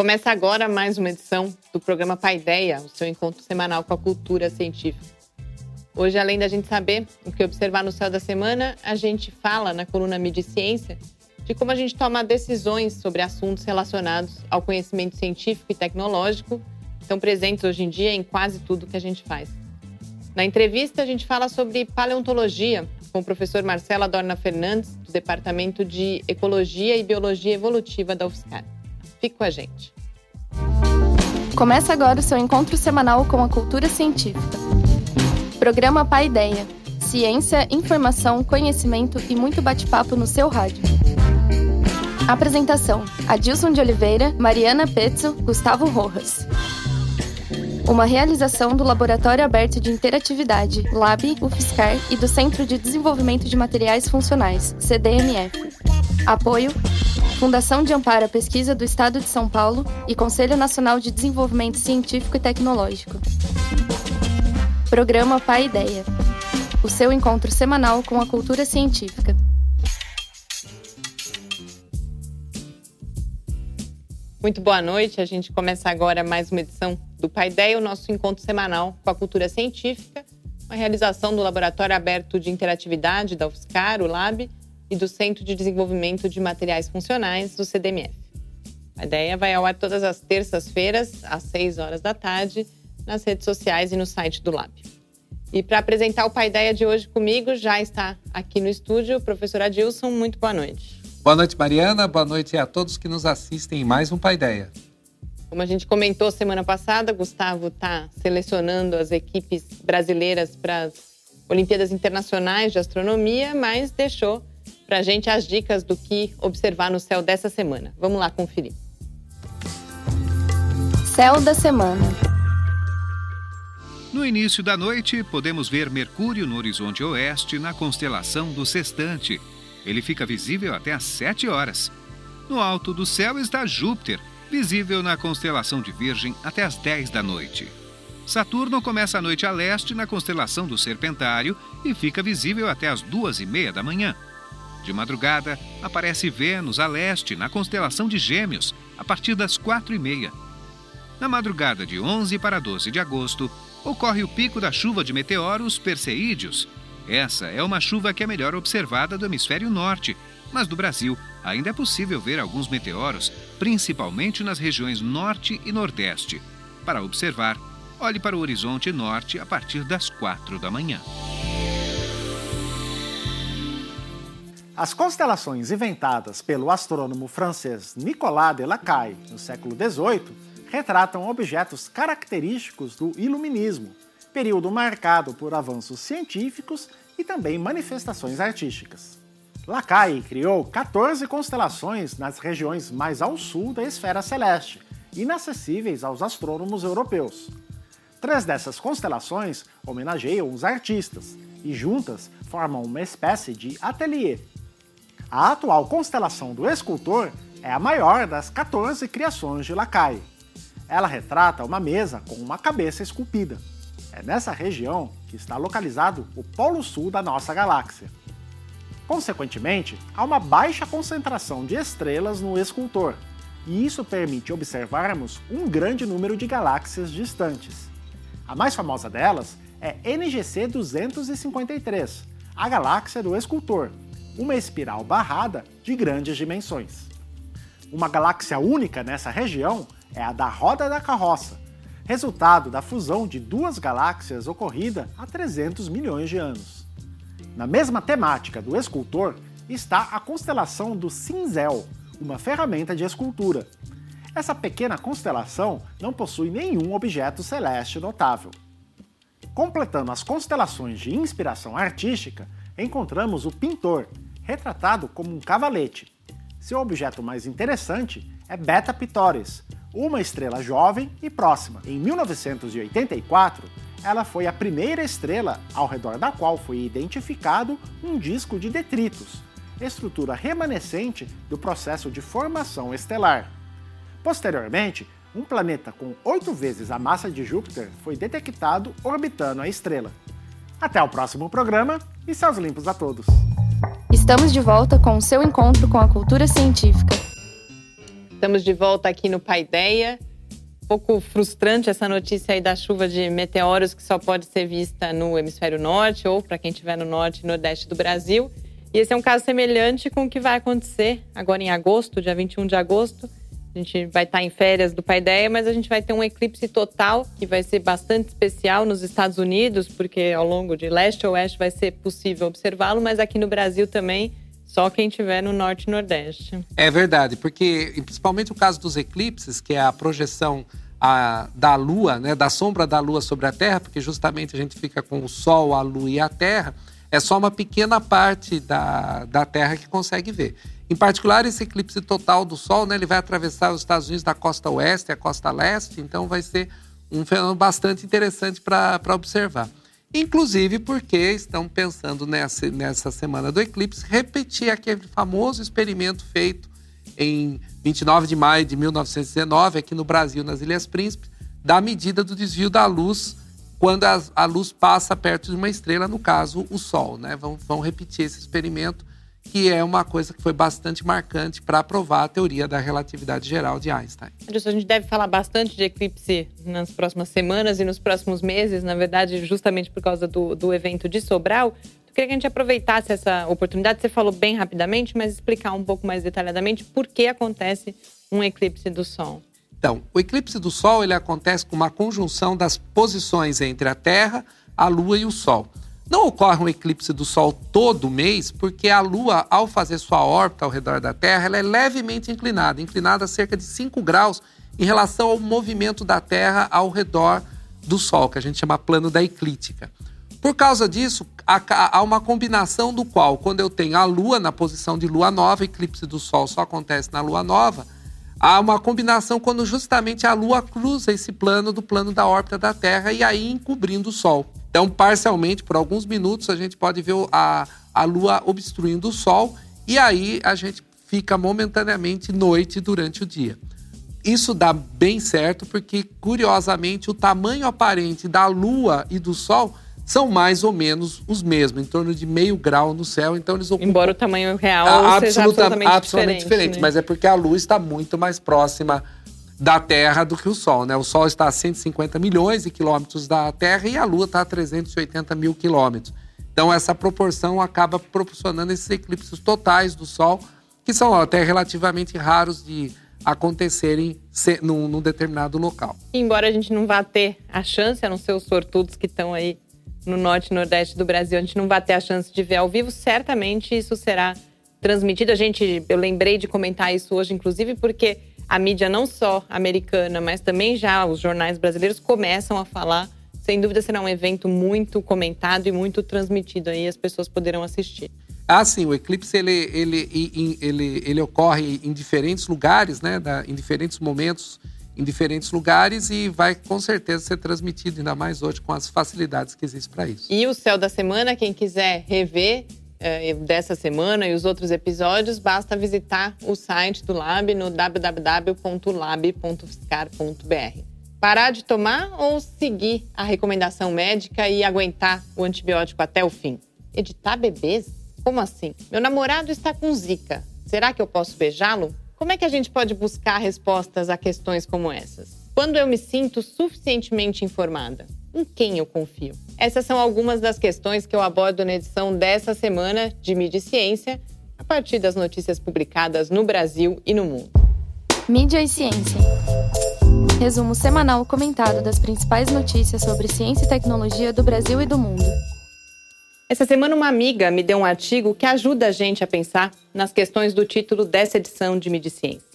Começa agora mais uma edição do programa Paideia, o seu encontro semanal com a cultura científica. Hoje, além da gente saber o que observar no céu da semana, a gente fala na coluna Mídia Ciência de como a gente toma decisões sobre assuntos relacionados ao conhecimento científico e tecnológico, que estão presentes hoje em dia em quase tudo que a gente faz. Na entrevista, a gente fala sobre paleontologia com o professor Marcelo Adorna Fernandes, do Departamento de Ecologia e Biologia Evolutiva da UFSCar. Fique com a gente. Começa agora o seu encontro semanal com a cultura científica. Programa Pai Ideia. Ciência, informação, conhecimento e muito bate-papo no seu rádio. Apresentação: Adilson de Oliveira, Mariana Pezzo, Gustavo Rojas. Uma realização do Laboratório Aberto de Interatividade, LAB, UFSCar e do Centro de Desenvolvimento de Materiais Funcionais, CDMF. Apoio Fundação de Amparo à Pesquisa do Estado de São Paulo e Conselho Nacional de Desenvolvimento Científico e Tecnológico. Programa Pai Ideia. O seu encontro semanal com a cultura científica. Muito boa noite. A gente começa agora mais uma edição do Pai Ideia, o nosso encontro semanal com a cultura científica, uma realização do Laboratório Aberto de Interatividade da UFSCar, o LAB, e do Centro de Desenvolvimento de Materiais Funcionais, do CDMF. A ideia vai ao ar todas as terças-feiras, às 6 horas da tarde, nas redes sociais e no site do Lab. E para apresentar o Pai Ideia de hoje comigo, já está aqui no estúdio o professor Adilson. Muito boa noite. Boa noite, Mariana. Boa noite a todos que nos assistem em mais um Pai Ideia. Como a gente comentou semana passada, Gustavo está selecionando as equipes brasileiras para as Olimpíadas Internacionais de Astronomia, mas deixou para a gente as dicas do que observar no céu dessa semana. Vamos lá conferir. Céu da semana. No início da noite, podemos ver Mercúrio no horizonte oeste na constelação do Sextante. Ele fica visível até às 7 horas. No alto do céu está Júpiter, visível na constelação de Virgem até às 10 da noite. Saturno começa a noite a leste na constelação do Serpentário e fica visível até às duas e meia da manhã. De madrugada, aparece Vênus a leste, na constelação de Gêmeos, a partir das quatro e meia. Na madrugada de 11 para 12 de agosto, ocorre o pico da chuva de meteoros Perseídeos. Essa é uma chuva que é melhor observada do hemisfério norte, mas do Brasil ainda é possível ver alguns meteoros, principalmente nas regiões norte e nordeste. Para observar, olhe para o horizonte norte a partir das quatro da manhã. As constelações inventadas pelo astrônomo francês Nicolas de Lacaille no século XVIII retratam objetos característicos do Iluminismo, período marcado por avanços científicos e também manifestações artísticas. Lacaille criou 14 constelações nas regiões mais ao sul da esfera celeste, inacessíveis aos astrônomos europeus. Três dessas constelações homenageiam os artistas e juntas formam uma espécie de ateliê a atual constelação do escultor é a maior das 14 criações de Lacaille. Ela retrata uma mesa com uma cabeça esculpida. É nessa região que está localizado o Polo Sul da nossa galáxia. Consequentemente, há uma baixa concentração de estrelas no escultor, e isso permite observarmos um grande número de galáxias distantes. A mais famosa delas é NGC 253, a galáxia do escultor, uma espiral barrada de grandes dimensões. Uma galáxia única nessa região é a da Roda da Carroça, resultado da fusão de duas galáxias ocorrida há 300 milhões de anos. Na mesma temática do escultor está a constelação do Cinzel, uma ferramenta de escultura. Essa pequena constelação não possui nenhum objeto celeste notável. Completando as constelações de inspiração artística, encontramos o pintor, retratado como um cavalete. Seu objeto mais interessante é Beta Pictoris, uma estrela jovem e próxima. Em 1984, ela foi a primeira estrela ao redor da qual foi identificado um disco de detritos, estrutura remanescente do processo de formação estelar. Posteriormente, um planeta com oito vezes a massa de Júpiter foi detectado orbitando a estrela. Até o próximo programa e céus limpos a todos! Estamos de volta com o seu encontro com a cultura científica. Estamos de volta aqui no Paideia. Um pouco frustrante essa notícia aí da chuva de meteoros que só pode ser vista no hemisfério norte ou para quem estiver no norte e nordeste do Brasil. E esse é um caso semelhante com o que vai acontecer agora em agosto, dia 21 de agosto. A gente vai estar em férias do Paideia, mas a gente vai ter um eclipse total que vai ser bastante especial nos Estados Unidos, porque ao longo de leste a oeste vai ser possível observá-lo, mas aqui no Brasil também só quem estiver no norte e nordeste. É verdade, porque principalmente o caso dos eclipses, que é a projeção a, da Lua, né, da sombra da Lua sobre a Terra, porque justamente a gente fica com o Sol, a Lua e a Terra, é só uma pequena parte da, da Terra que consegue ver. Em particular, esse eclipse total do Sol, né, ele vai atravessar os Estados Unidos da costa oeste à costa leste, então vai ser um fenômeno bastante interessante para observar. Inclusive porque estão pensando nessa, nessa semana do eclipse repetir aquele famoso experimento feito em 29 de maio de 1919, aqui no Brasil, nas Ilhas Príncipes, da medida do desvio da luz quando a, a luz passa perto de uma estrela, no caso, o Sol. Né? Vão, vão repetir esse experimento que é uma coisa que foi bastante marcante para provar a teoria da relatividade geral de Einstein. A gente deve falar bastante de eclipse nas próximas semanas e nos próximos meses, na verdade, justamente por causa do, do evento de Sobral. Eu queria que a gente aproveitasse essa oportunidade, você falou bem rapidamente, mas explicar um pouco mais detalhadamente por que acontece um eclipse do Sol. Então, o eclipse do Sol ele acontece com uma conjunção das posições entre a Terra, a Lua e o Sol. Não ocorre um eclipse do Sol todo mês, porque a Lua, ao fazer sua órbita ao redor da Terra, ela é levemente inclinada, inclinada a cerca de 5 graus em relação ao movimento da Terra ao redor do Sol, que a gente chama plano da eclíptica. Por causa disso, há uma combinação do qual, quando eu tenho a Lua na posição de Lua nova, eclipse do Sol só acontece na Lua nova, há uma combinação quando justamente a Lua cruza esse plano do plano da órbita da Terra e aí encobrindo o Sol. Então, parcialmente, por alguns minutos, a gente pode ver a, a Lua obstruindo o Sol e aí a gente fica momentaneamente noite durante o dia. Isso dá bem certo porque, curiosamente, o tamanho aparente da Lua e do Sol são mais ou menos os mesmos, em torno de meio grau no céu. Então eles ocupam... Embora o tamanho real a, seja absolutamente, absolutamente diferente, diferente né? mas é porque a Lua está muito mais próxima da Terra do que o Sol. Né? O Sol está a 150 milhões de quilômetros da Terra e a Lua está a 380 mil quilômetros. Então, essa proporção acaba proporcionando esses eclipses totais do Sol, que são até relativamente raros de acontecerem num, num determinado local. Embora a gente não vá ter a chance, a não ser os sortudos que estão aí no norte e nordeste do Brasil, a gente não vai ter a chance de ver ao vivo, certamente isso será transmitido. A gente, eu lembrei de comentar isso hoje, inclusive, porque a mídia não só americana, mas também já os jornais brasileiros começam a falar. Sem dúvida será um evento muito comentado e muito transmitido aí, as pessoas poderão assistir. Ah, sim, o eclipse ele, ele, ele, ele, ocorre em diferentes lugares, né, em diferentes momentos, em diferentes lugares e vai com certeza ser transmitido, ainda mais hoje com as facilidades que existem para isso. E o Céu da Semana, quem quiser rever, é, dessa semana e os outros episódios, basta visitar o site do Lab no www.lab.fiscar.br. Parar de tomar ou seguir a recomendação médica e aguentar o antibiótico até o fim? Editar bebês? Como assim? Meu namorado está com zika. Será que eu posso beijá-lo? Como é que a gente pode buscar respostas a questões como essas? Quando eu me sinto suficientemente informada? Em quem eu confio? Essas são algumas das questões que eu abordo na edição dessa semana de Mídia e Ciência, a partir das notícias publicadas no Brasil e no mundo. Mídia e Ciência. Resumo semanal comentado das principais notícias sobre ciência e tecnologia do Brasil e do mundo. Essa semana, uma amiga me deu um artigo que ajuda a gente a pensar nas questões do título dessa edição de Mídia e Ciência.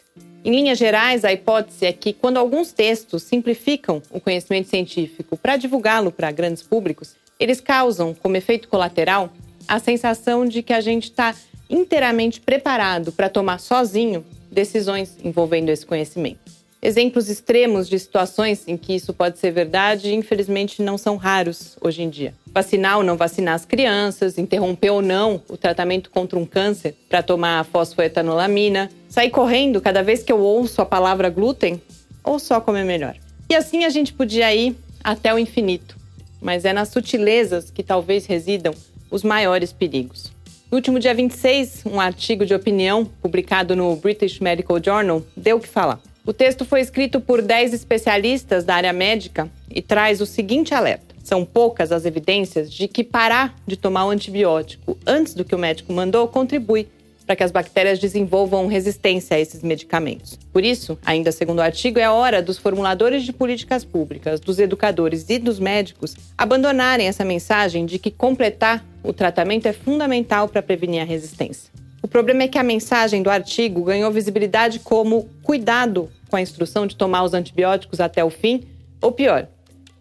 Em linhas gerais, a hipótese é que, quando alguns textos simplificam o conhecimento científico para divulgá-lo para grandes públicos, eles causam, como efeito colateral, a sensação de que a gente está inteiramente preparado para tomar sozinho decisões envolvendo esse conhecimento. Exemplos extremos de situações em que isso pode ser verdade, infelizmente, não são raros hoje em dia. Vacinar ou não vacinar as crianças, interromper ou não o tratamento contra um câncer para tomar fosfoetanolamina, sair correndo cada vez que eu ouço a palavra glúten ou só comer melhor. E assim a gente podia ir até o infinito, mas é nas sutilezas que talvez residam os maiores perigos. No último dia 26, um artigo de opinião publicado no British Medical Journal deu o que falar. O texto foi escrito por 10 especialistas da área médica e traz o seguinte alerta. São poucas as evidências de que parar de tomar o antibiótico antes do que o médico mandou contribui para que as bactérias desenvolvam resistência a esses medicamentos. Por isso, ainda segundo o artigo, é hora dos formuladores de políticas públicas, dos educadores e dos médicos abandonarem essa mensagem de que completar o tratamento é fundamental para prevenir a resistência. O problema é que a mensagem do artigo ganhou visibilidade como cuidado com a instrução de tomar os antibióticos até o fim, ou pior,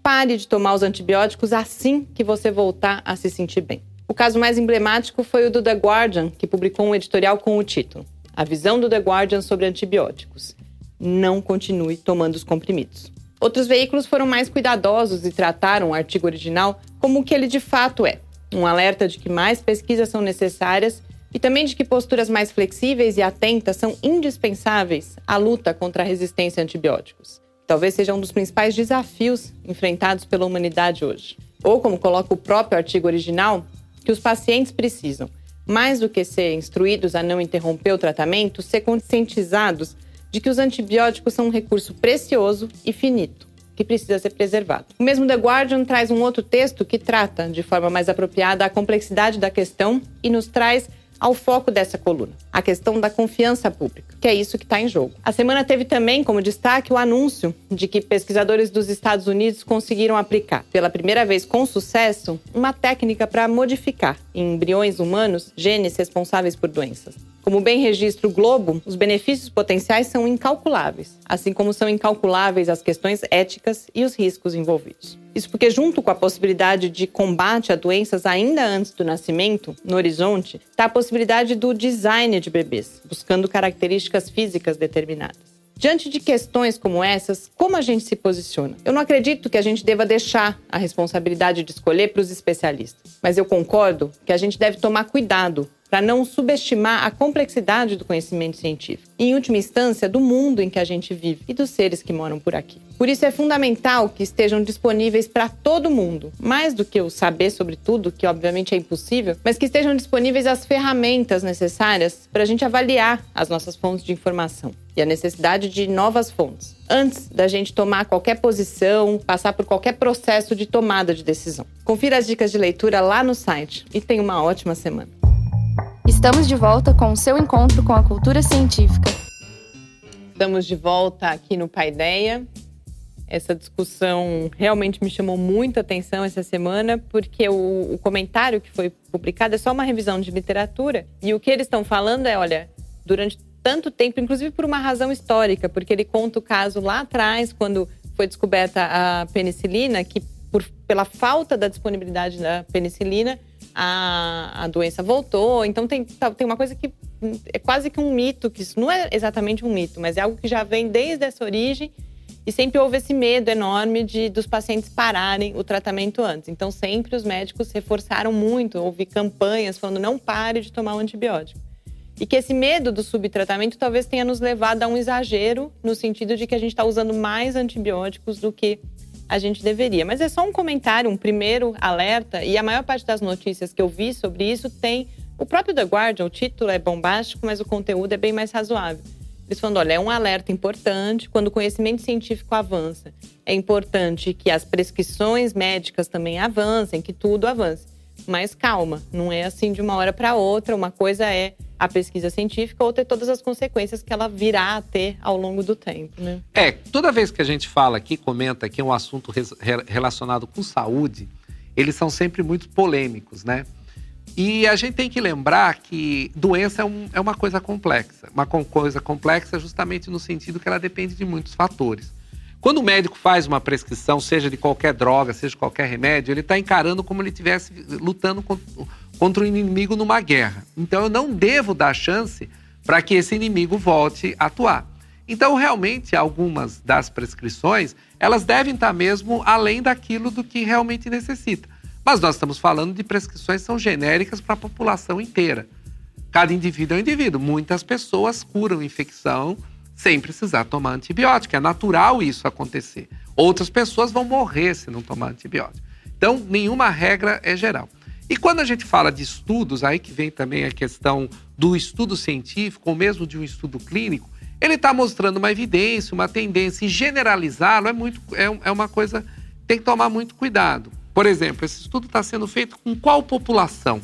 pare de tomar os antibióticos assim que você voltar a se sentir bem. O caso mais emblemático foi o do The Guardian, que publicou um editorial com o título A visão do The Guardian sobre antibióticos. Não continue tomando os comprimidos. Outros veículos foram mais cuidadosos e trataram o artigo original como o que ele de fato é: um alerta de que mais pesquisas são necessárias e também de que posturas mais flexíveis e atentas são indispensáveis à luta contra a resistência a antibióticos. Talvez seja um dos principais desafios enfrentados pela humanidade hoje. Ou, como coloca o próprio artigo original, que os pacientes precisam, mais do que ser instruídos a não interromper o tratamento, ser conscientizados de que os antibióticos são um recurso precioso e finito que precisa ser preservado. O mesmo The Guardian traz um outro texto que trata de forma mais apropriada a complexidade da questão e nos traz ao foco dessa coluna, a questão da confiança pública, que é isso que está em jogo. A semana teve também como destaque o anúncio de que pesquisadores dos Estados Unidos conseguiram aplicar, pela primeira vez com sucesso, uma técnica para modificar em embriões humanos genes responsáveis por doenças. Como bem registra o Globo, os benefícios potenciais são incalculáveis, assim como são incalculáveis as questões éticas e os riscos envolvidos. Isso porque, junto com a possibilidade de combate a doenças ainda antes do nascimento, no horizonte, está a possibilidade do design de bebês, buscando características físicas determinadas. Diante de questões como essas, como a gente se posiciona? Eu não acredito que a gente deva deixar a responsabilidade de escolher para os especialistas, mas eu concordo que a gente deve tomar cuidado para não subestimar a complexidade do conhecimento científico e, em última instância, do mundo em que a gente vive e dos seres que moram por aqui. Por isso é fundamental que estejam disponíveis para todo mundo, mais do que o saber sobre tudo, que obviamente é impossível, mas que estejam disponíveis as ferramentas necessárias para a gente avaliar as nossas fontes de informação e a necessidade de novas fontes, antes da gente tomar qualquer posição, passar por qualquer processo de tomada de decisão. Confira as dicas de leitura lá no site e tenha uma ótima semana. Estamos de volta com o seu encontro com a cultura científica. Estamos de volta aqui no Paideia. Essa discussão realmente me chamou muita atenção essa semana, porque o, o, comentário que foi publicado é só uma revisão de literatura. E o que eles estão falando é: olha, durante tanto tempo, inclusive por uma razão histórica, porque ele conta o caso lá atrás, quando foi descoberta a penicilina, que por, pela falta da disponibilidade da penicilina, a, a doença voltou. Então tem, tá, tem uma coisa que é quase que um mito, que isso não é exatamente um mito, mas é algo que já vem desde essa origem e sempre houve esse medo enorme de dos pacientes pararem o tratamento antes. Então sempre os médicos reforçaram muito, houve campanhas falando não pare de tomar o antibiótico. E que esse medo do subtratamento talvez tenha nos levado a um exagero no sentido de que a gente está usando mais antibióticos do que a gente deveria. Mas é só um comentário, um primeiro alerta, e a maior parte das notícias que eu vi sobre isso tem o próprio The Guardian, o título é bombástico, mas o conteúdo é bem mais razoável. Eles falando, olha, é um alerta importante quando o conhecimento científico avança. É importante que as prescrições médicas também avancem, que tudo avance. Mas calma, não é assim de uma hora para outra. Uma coisa é a pesquisa científica ou ter todas as consequências que ela virá a ter ao longo do tempo. Né? É, toda vez que a gente fala aqui, comenta aqui um assunto relacionado com saúde, eles são sempre muito polêmicos, né? E a gente tem que lembrar que doença é, um, é uma coisa complexa. Uma coisa complexa justamente no sentido que ela depende de muitos fatores. Quando o médico faz uma prescrição, seja de qualquer droga, seja de qualquer remédio, ele está encarando como ele estivesse lutando contra um inimigo numa guerra. Então eu não devo dar chance para que esse inimigo volte a atuar. Então, realmente, algumas das prescrições, elas devem estar mesmo além daquilo do que realmente necessita. Mas nós estamos falando de prescrições que são genéricas para a população inteira. Cada indivíduo é um indivíduo. Muitas pessoas curam infecção sem precisar tomar antibiótico. É natural isso acontecer. Outras pessoas vão morrer se não tomar antibiótico. Então, nenhuma regra é geral. E quando a gente fala de estudos, aí que vem também a questão do estudo científico, ou mesmo de um estudo clínico, ele está mostrando uma evidência, uma tendência, e generalizá-lo é, muito, é, é uma coisa que tem que tomar muito cuidado. Por exemplo, esse estudo está sendo feito com qual população?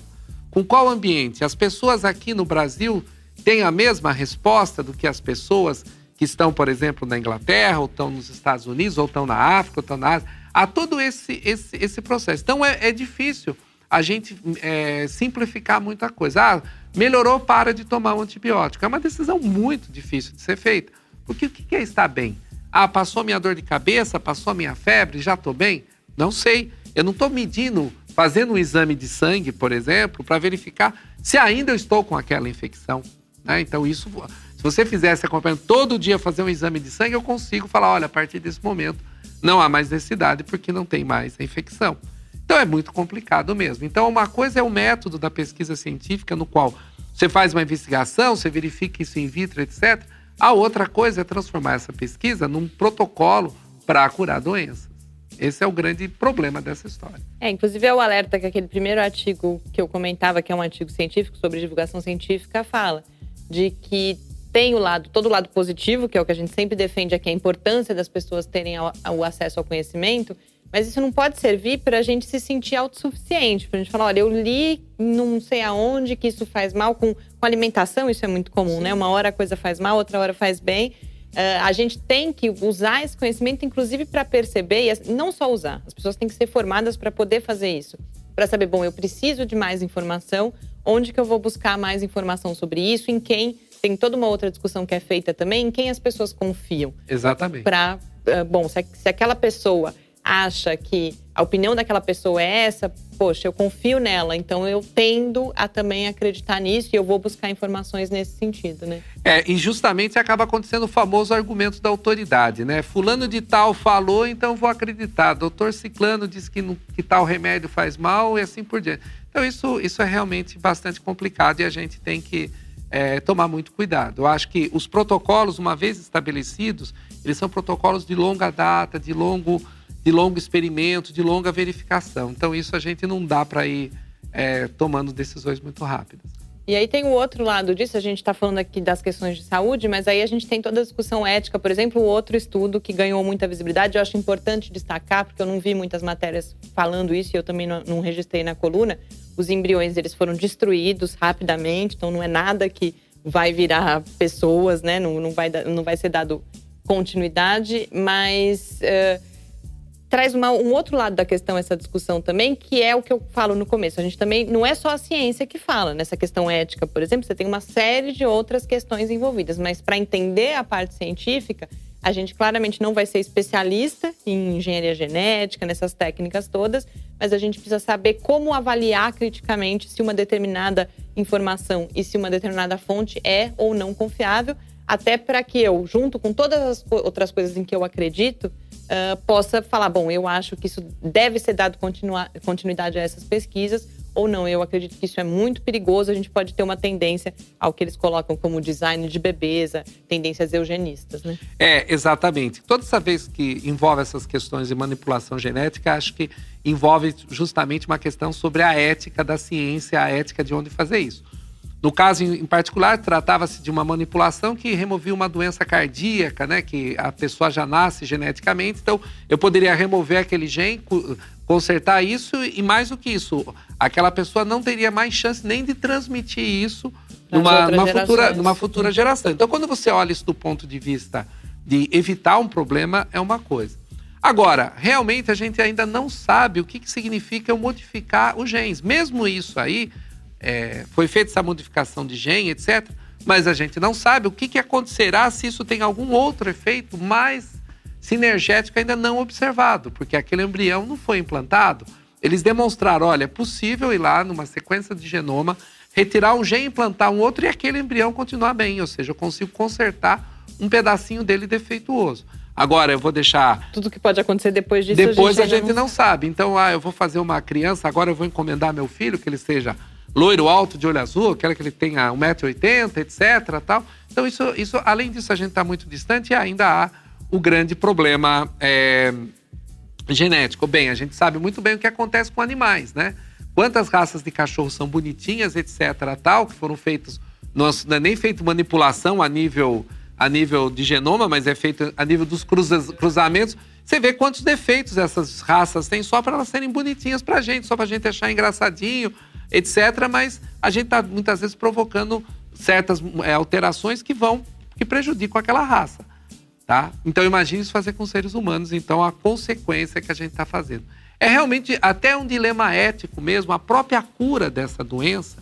Com qual ambiente? As pessoas aqui no Brasil têm a mesma resposta do que as pessoas que estão, por exemplo, na Inglaterra, ou estão nos Estados Unidos, ou estão na África, ou estão na Ásia. Há todo esse, esse, esse processo. Então é, é difícil a gente é, simplificar muita coisa. Ah, melhorou, para de tomar um antibiótico. É uma decisão muito difícil de ser feita. Porque o que é estar bem? Ah, passou minha dor de cabeça, passou minha febre, já estou bem? Não sei. Eu não estou medindo, fazendo um exame de sangue, por exemplo, para verificar se ainda eu estou com aquela infecção. Né? Então, isso, se você fizesse acompanhando todo dia fazer um exame de sangue, eu consigo falar: olha, a partir desse momento não há mais necessidade porque não tem mais a infecção. Então é muito complicado mesmo. Então, uma coisa é o método da pesquisa científica, no qual você faz uma investigação, você verifica isso in vitro, etc. A outra coisa é transformar essa pesquisa num protocolo para curar doenças. Esse é o grande problema dessa história. É, inclusive é o alerta que aquele primeiro artigo que eu comentava, que é um artigo científico sobre divulgação científica, fala de que tem o lado, todo o lado positivo, que é o que a gente sempre defende aqui, a importância das pessoas terem o acesso ao conhecimento, mas isso não pode servir para a gente se sentir autossuficiente, para a gente falar, olha, eu li não sei aonde que isso faz mal, com, com alimentação isso é muito comum, Sim. né? Uma hora a coisa faz mal, outra hora faz bem. Uh, a gente tem que usar esse conhecimento, inclusive, para perceber, e não só usar, as pessoas têm que ser formadas para poder fazer isso. Para saber, bom, eu preciso de mais informação, onde que eu vou buscar mais informação sobre isso, em quem. Tem toda uma outra discussão que é feita também, em quem as pessoas confiam. Exatamente. Para, uh, bom, se, se aquela pessoa acha que a opinião daquela pessoa é essa, poxa, eu confio nela, então eu tendo a também acreditar nisso e eu vou buscar informações nesse sentido, né? É, e justamente acaba acontecendo o famoso argumento da autoridade, né? Fulano de tal falou, então vou acreditar. Doutor Ciclano disse que, que tal remédio faz mal e assim por diante. Então isso, isso é realmente bastante complicado e a gente tem que é, tomar muito cuidado. Eu acho que os protocolos, uma vez estabelecidos, eles são protocolos de longa data, de longo de longo experimento, de longa verificação. Então, isso a gente não dá para ir é, tomando decisões muito rápidas. E aí tem o outro lado disso, a gente está falando aqui das questões de saúde, mas aí a gente tem toda a discussão ética. Por exemplo, o outro estudo que ganhou muita visibilidade, eu acho importante destacar, porque eu não vi muitas matérias falando isso e eu também não, não registrei na coluna. Os embriões eles foram destruídos rapidamente, então não é nada que vai virar pessoas, né? Não, não, vai, não vai ser dado continuidade, mas. Uh, traz uma, um outro lado da questão, essa discussão também, que é o que eu falo no começo. A gente também não é só a ciência que fala nessa questão ética, por exemplo, você tem uma série de outras questões envolvidas, mas para entender a parte científica, a gente claramente não vai ser especialista em engenharia genética, nessas técnicas todas, mas a gente precisa saber como avaliar criticamente se uma determinada informação e se uma determinada fonte é ou não confiável, até para que eu, junto com todas as outras coisas em que eu acredito, uh, possa falar: bom, eu acho que isso deve ser dado continuidade a essas pesquisas, ou não. Eu acredito que isso é muito perigoso. A gente pode ter uma tendência ao que eles colocam como design de bebês, tendências eugenistas, né? É, exatamente. Toda essa vez que envolve essas questões de manipulação genética, acho que envolve justamente uma questão sobre a ética da ciência, a ética de onde fazer isso. No caso em particular, tratava-se de uma manipulação que removia uma doença cardíaca, né? Que a pessoa já nasce geneticamente. Então, eu poderia remover aquele gene, consertar isso e mais do que isso, aquela pessoa não teria mais chance nem de transmitir isso numa, numa futura, numa futura geração. Então, quando você olha isso do ponto de vista de evitar um problema, é uma coisa. Agora, realmente a gente ainda não sabe o que, que significa eu modificar os genes. Mesmo isso aí é, foi feita essa modificação de gene, etc. Mas a gente não sabe o que, que acontecerá se isso tem algum outro efeito mais sinergético ainda não observado, porque aquele embrião não foi implantado. Eles demonstraram, olha, é possível ir lá numa sequência de genoma, retirar um gene, implantar um outro e aquele embrião continuar bem, ou seja, eu consigo consertar um pedacinho dele defeituoso. Agora, eu vou deixar. Tudo que pode acontecer depois disso. Depois a gente, a gente não, não sabe. Então, ah, eu vou fazer uma criança, agora eu vou encomendar meu filho, que ele seja loiro alto de olho azul, quero que ele tenha 1,80m, etc. Tal. Então, isso, isso, além disso, a gente está muito distante e ainda há o grande problema é, genético. Bem, a gente sabe muito bem o que acontece com animais, né? quantas raças de cachorro são bonitinhas, etc. tal, que foram feitos. Não é nem feito manipulação a nível, a nível de genoma, mas é feito a nível dos cruza, cruzamentos. Você vê quantos defeitos essas raças têm só para elas serem bonitinhas para a gente, só para a gente achar engraçadinho, etc. Mas a gente está muitas vezes provocando certas é, alterações que vão, que prejudicam aquela raça. Tá? Então imagine isso fazer com seres humanos, então a consequência que a gente está fazendo. É realmente até um dilema ético mesmo, a própria cura dessa doença.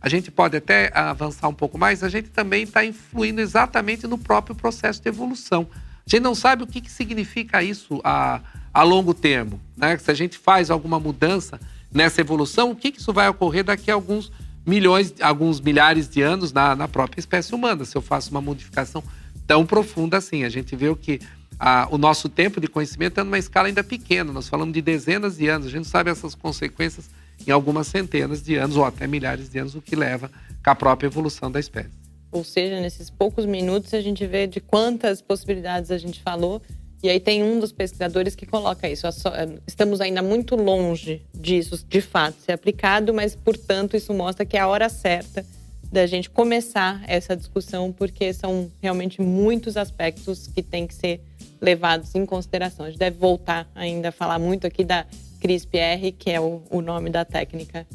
A gente pode até avançar um pouco mais, a gente também está influindo exatamente no próprio processo de evolução. A gente não sabe o que, que significa isso a, a longo termo. Né? Se a gente faz alguma mudança nessa evolução, o que, que isso vai ocorrer daqui a alguns milhões, alguns milhares de anos na, na própria espécie humana, se eu faço uma modificação tão profunda assim. A gente vê o que a, o nosso tempo de conhecimento é numa escala ainda pequena. Nós falamos de dezenas de anos. A gente sabe essas consequências em algumas centenas de anos ou até milhares de anos, o que leva a própria evolução da espécie. Ou seja, nesses poucos minutos a gente vê de quantas possibilidades a gente falou. E aí tem um dos pesquisadores que coloca isso. Estamos ainda muito longe disso, de fato, ser aplicado, mas, portanto, isso mostra que é a hora certa da gente começar essa discussão, porque são realmente muitos aspectos que têm que ser levados em consideração. A gente deve voltar ainda a falar muito aqui da CRISPR, que é o, o nome da técnica.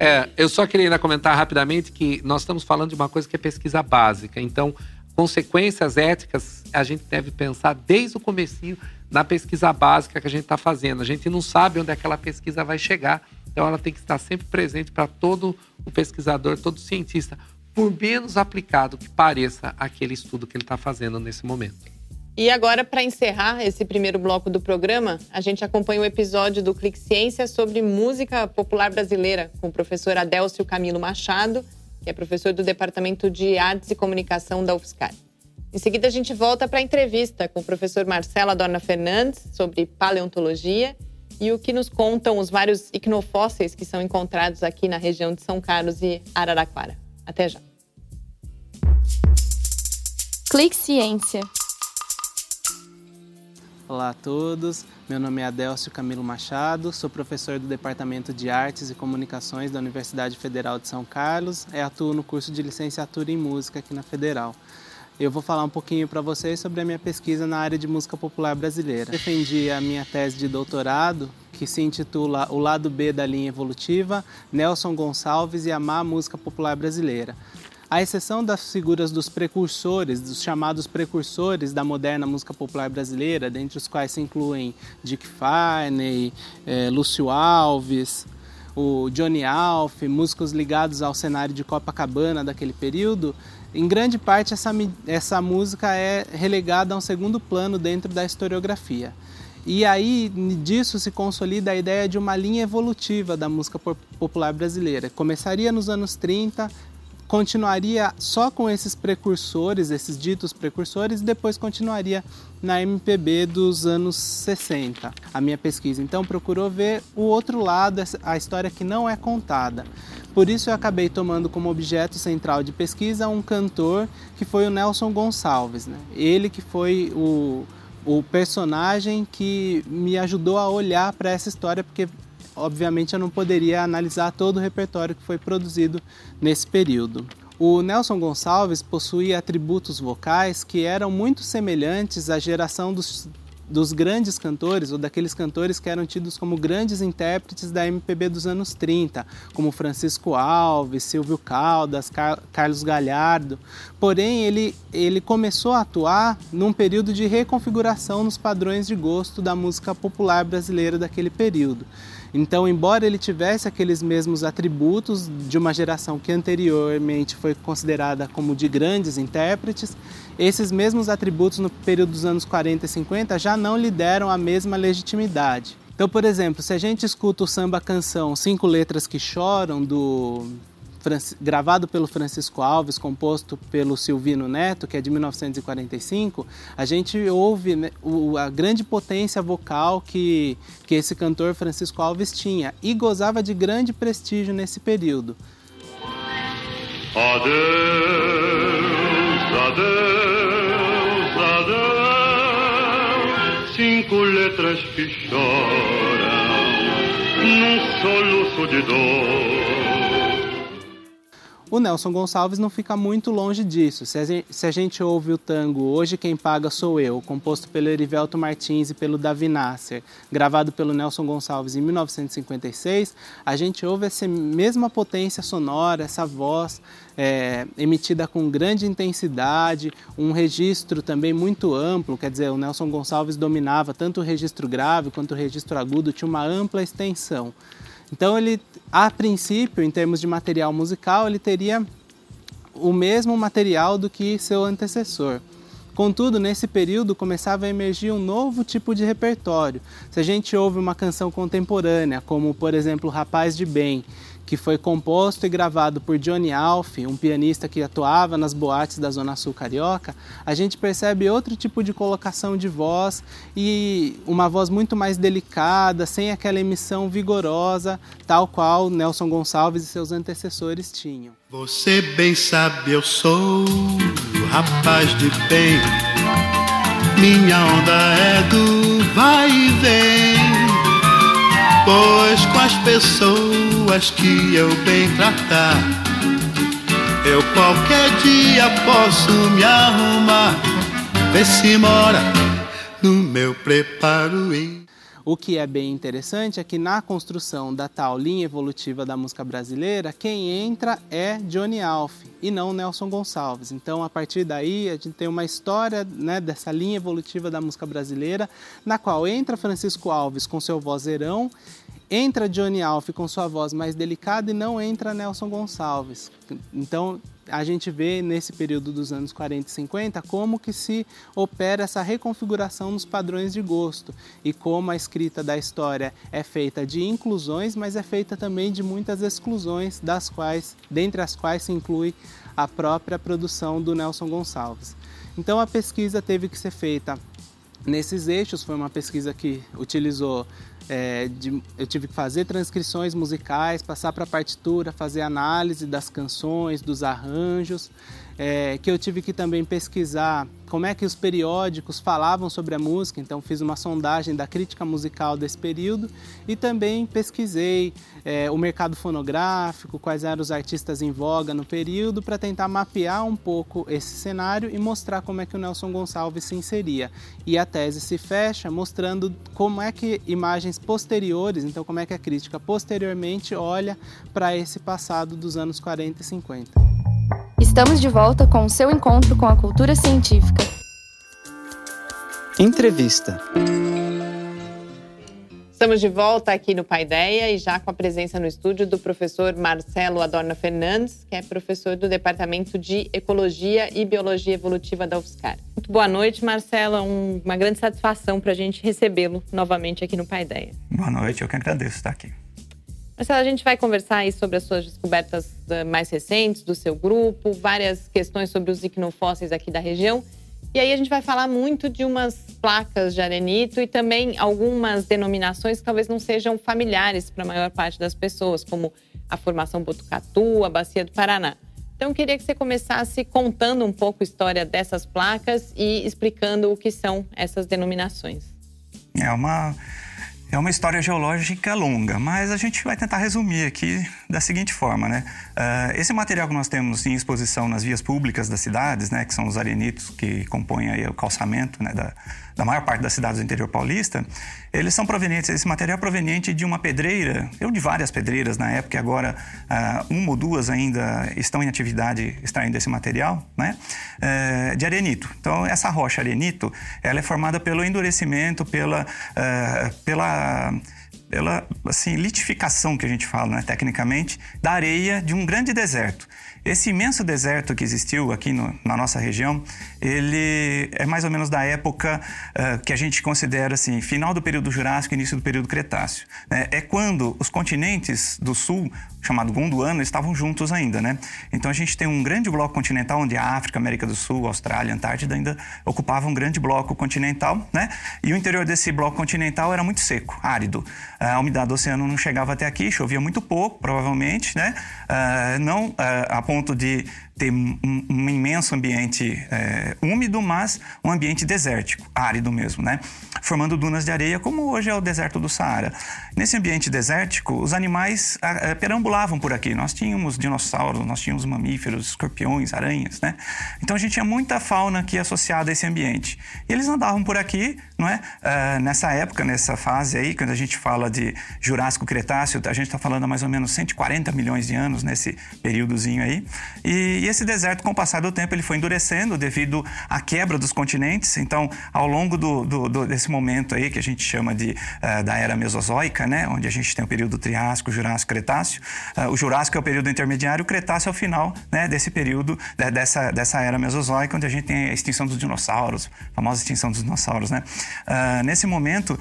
É, eu só queria ainda comentar rapidamente que nós estamos falando de uma coisa que é pesquisa básica. Então, consequências éticas a gente deve pensar desde o comecinho na pesquisa básica que a gente está fazendo. A gente não sabe onde aquela pesquisa vai chegar então ela tem que estar sempre presente para todo o pesquisador, todo cientista, por menos aplicado que pareça aquele estudo que ele está fazendo nesse momento. E agora, para encerrar esse primeiro bloco do programa, a gente acompanha o episódio do Clique Ciência sobre música popular brasileira, com o professor Adélcio Camilo Machado, que é professor do Departamento de Artes e Comunicação da UFSCar. Em seguida, a gente volta para a entrevista com o professor Marcelo Adorna Fernandes sobre paleontologia e o que nos contam os vários icnofósseis que são encontrados aqui na região de São Carlos e Araraquara. Até já. Clique Ciência. Olá a todos, meu nome é Adélcio Camilo Machado, sou professor do Departamento de Artes e Comunicações da Universidade Federal de São Carlos e atuo no curso de licenciatura em música aqui na Federal eu vou falar um pouquinho para vocês sobre a minha pesquisa na área de música popular brasileira. Defendi a minha tese de doutorado, que se intitula O Lado B da Linha Evolutiva, Nelson Gonçalves e a Má Música Popular Brasileira. À exceção das figuras dos precursores, dos chamados precursores da moderna música popular brasileira, dentre os quais se incluem Dick Farney, eh, Lúcio Alves, o Johnny Alf, músicos ligados ao cenário de Copacabana daquele período, em grande parte, essa, essa música é relegada a um segundo plano dentro da historiografia. E aí disso se consolida a ideia de uma linha evolutiva da música popular brasileira. Começaria nos anos 30, continuaria só com esses precursores, esses ditos precursores, e depois continuaria na MPB dos anos 60. A minha pesquisa então procurou ver o outro lado, a história que não é contada. Por isso eu acabei tomando como objeto central de pesquisa um cantor que foi o Nelson Gonçalves. Né? Ele que foi o, o personagem que me ajudou a olhar para essa história, porque obviamente eu não poderia analisar todo o repertório que foi produzido nesse período. O Nelson Gonçalves possuía atributos vocais que eram muito semelhantes à geração dos, dos grandes cantores, ou daqueles cantores que eram tidos como grandes intérpretes da MPB dos anos 30, como Francisco Alves, Silvio Caldas, Car Carlos Galhardo. Porém, ele, ele começou a atuar num período de reconfiguração nos padrões de gosto da música popular brasileira daquele período. Então, embora ele tivesse aqueles mesmos atributos de uma geração que anteriormente foi considerada como de grandes intérpretes, esses mesmos atributos no período dos anos 40 e 50 já não lhe deram a mesma legitimidade. Então, por exemplo, se a gente escuta o samba canção Cinco Letras que Choram, do gravado pelo Francisco Alves, composto pelo Silvino Neto, que é de 1945, a gente ouve né, o, a grande potência vocal que, que esse cantor Francisco Alves tinha e gozava de grande prestígio nesse período. Adeus, adeus, adeus, cinco letras que choram num soluço de dor. O Nelson Gonçalves não fica muito longe disso. Se a, gente, se a, gente, ouve o tango Hoje Quem Paga Sou Eu, composto pelo Erivelto Martins e pelo Davi Nasser, gravado pelo Nelson Gonçalves em 1956, a gente ouve essa mesma potência sonora, essa voz é, emitida com grande intensidade, um registro também muito amplo, quer dizer, o Nelson Gonçalves dominava tanto o registro grave quanto o registro agudo, tinha uma ampla extensão. Então ele, a princípio, em termos de material musical, ele teria o mesmo material do que seu antecessor. Contudo, nesse período começava a emergir um novo tipo de repertório. Se a gente ouve uma canção contemporânea, como por exemplo Rapaz de Bem, que foi composto e gravado por Johnny Alf, um pianista que atuava nas boates da Zona Sul Carioca, a gente percebe outro tipo de colocação de voz e uma voz muito mais delicada, sem aquela emissão vigorosa, tal qual Nelson Gonçalves e seus antecessores tinham. Você bem sabe, eu sou rapaz de bem. Minha onda é do vai e vem. Pois com as pessoas que eu bem tratar, eu qualquer dia posso me arrumar. Vê se mora no meu preparo. O que é bem interessante é que na construção da tal linha evolutiva da música brasileira, quem entra é Johnny Alf e não Nelson Gonçalves. Então, a partir daí, a gente tem uma história né, dessa linha evolutiva da música brasileira, na qual entra Francisco Alves com seu vozeirão, entra Johnny Alf com sua voz mais delicada e não entra Nelson Gonçalves. Então, a gente vê nesse período dos anos 40 e 50 como que se opera essa reconfiguração nos padrões de gosto e como a escrita da história é feita de inclusões, mas é feita também de muitas exclusões, das quais, dentre as quais se inclui a própria produção do Nelson Gonçalves. Então a pesquisa teve que ser feita nesses eixos, foi uma pesquisa que utilizou é, de, eu tive que fazer transcrições musicais, passar para a partitura, fazer análise das canções, dos arranjos, é, que eu tive que também pesquisar como é que os periódicos falavam sobre a música, então fiz uma sondagem da crítica musical desse período e também pesquisei é, o mercado fonográfico, quais eram os artistas em voga no período, para tentar mapear um pouco esse cenário e mostrar como é que o Nelson Gonçalves se inseria. E a tese se fecha mostrando como é que imagens posteriores, então como é que a crítica posteriormente olha para esse passado dos anos 40 e 50. Estamos de volta com o seu encontro com a cultura científica. Entrevista. Estamos de volta aqui no Paideia e já com a presença no estúdio do professor Marcelo Adorna Fernandes, que é professor do Departamento de Ecologia e Biologia Evolutiva da UFSCar. Muito boa noite, Marcelo. É um, uma grande satisfação para a gente recebê-lo novamente aqui no Paideia. Boa noite, eu que agradeço estar aqui. Marcelo, a gente vai conversar aí sobre as suas descobertas eh, mais recentes do seu grupo, várias questões sobre os icnofósseis aqui da região. E aí a gente vai falar muito de umas placas de arenito e também algumas denominações que talvez não sejam familiares para a maior parte das pessoas, como a formação Botucatu, a Bacia do Paraná. Então, eu queria que você começasse contando um pouco a história dessas placas e explicando o que são essas denominações. É uma é uma história geológica longa, mas a gente vai tentar resumir aqui da seguinte forma, né? Uh, esse material que nós temos em exposição nas vias públicas das cidades, né, que são os arenitos que compõem aí o calçamento né, da, da maior parte das cidades do interior paulista, eles são provenientes, esse material é proveniente de uma pedreira, ou de várias pedreiras na época, e agora uh, uma ou duas ainda estão em atividade extraindo esse material, né? Uh, de arenito. Então, essa rocha arenito, ela é formada pelo endurecimento, pela, uh, pela pela assim, litificação que a gente fala, né, tecnicamente, da areia de um grande deserto. Esse imenso deserto que existiu aqui no, na nossa região, ele é mais ou menos da época uh, que a gente considera assim, final do período Jurássico início do período Cretáceo. Né? É quando os continentes do sul, chamado Gondwana, estavam juntos ainda, né? Então a gente tem um grande bloco continental onde a África, América do Sul, Austrália, Antártida ainda ocupavam um grande bloco continental, né? E o interior desse bloco continental era muito seco, árido. A umidade do oceano não chegava até aqui, chovia muito pouco, provavelmente, né? Uh, não uh, a ponto de ter um, um imenso ambiente é, úmido, mas um ambiente desértico, árido mesmo, né? formando dunas de areia, como hoje é o deserto do Saara. Nesse ambiente desértico, os animais perambulavam por aqui. Nós tínhamos dinossauros, nós tínhamos mamíferos, escorpiões, aranhas, né? Então a gente tinha muita fauna aqui associada a esse ambiente. E eles andavam por aqui, não é? Uh, nessa época, nessa fase aí, quando a gente fala de Jurássico Cretáceo, a gente está falando há mais ou menos 140 milhões de anos nesse períodozinho aí. E, e esse deserto, com o passar do tempo, ele foi endurecendo devido à quebra dos continentes. Então, ao longo do, do, do, desse momento aí, que a gente chama de, uh, da Era Mesozoica, né? onde a gente tem o período Triássico, Jurássico, Cretáceo, uh, o Jurássico é o período intermediário, o Cretáceo é o final né, desse período, de, dessa, dessa Era Mesozoica, onde a gente tem a extinção dos dinossauros, a famosa extinção dos dinossauros. Né? Uh, nesse momento,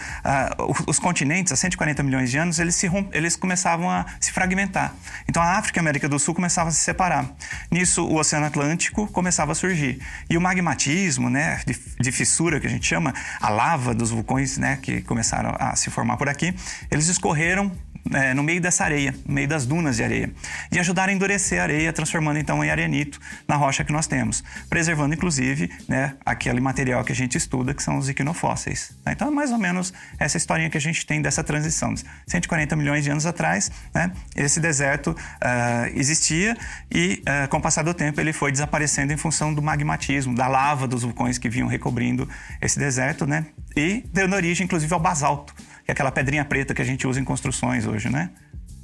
os continentes, há 140 milhões de anos, eles, se eles começavam a se fragmentar. Então, a África e a América do Sul começavam a se separar. Nisso, o Oceano Atlântico começava a surgir. E o magmatismo, né, de, de fissura que a gente chama, a lava dos vulcões, né, que começaram a se formar por aqui, eles escorreram é, no meio dessa areia, no meio das dunas de areia, e ajudaram a endurecer a areia, transformando então em arenito na rocha que nós temos, preservando inclusive né, aquele material que a gente estuda, que são os equinofósseis. Né? Então é mais ou menos essa historinha que a gente tem dessa transição. 140 milhões de anos atrás, né, esse deserto uh, existia e uh, com o passar do tempo ele foi desaparecendo em função do magmatismo, da lava dos vulcões que vinham recobrindo esse deserto, né, e dando origem inclusive ao basalto que é aquela pedrinha preta que a gente usa em construções hoje, né?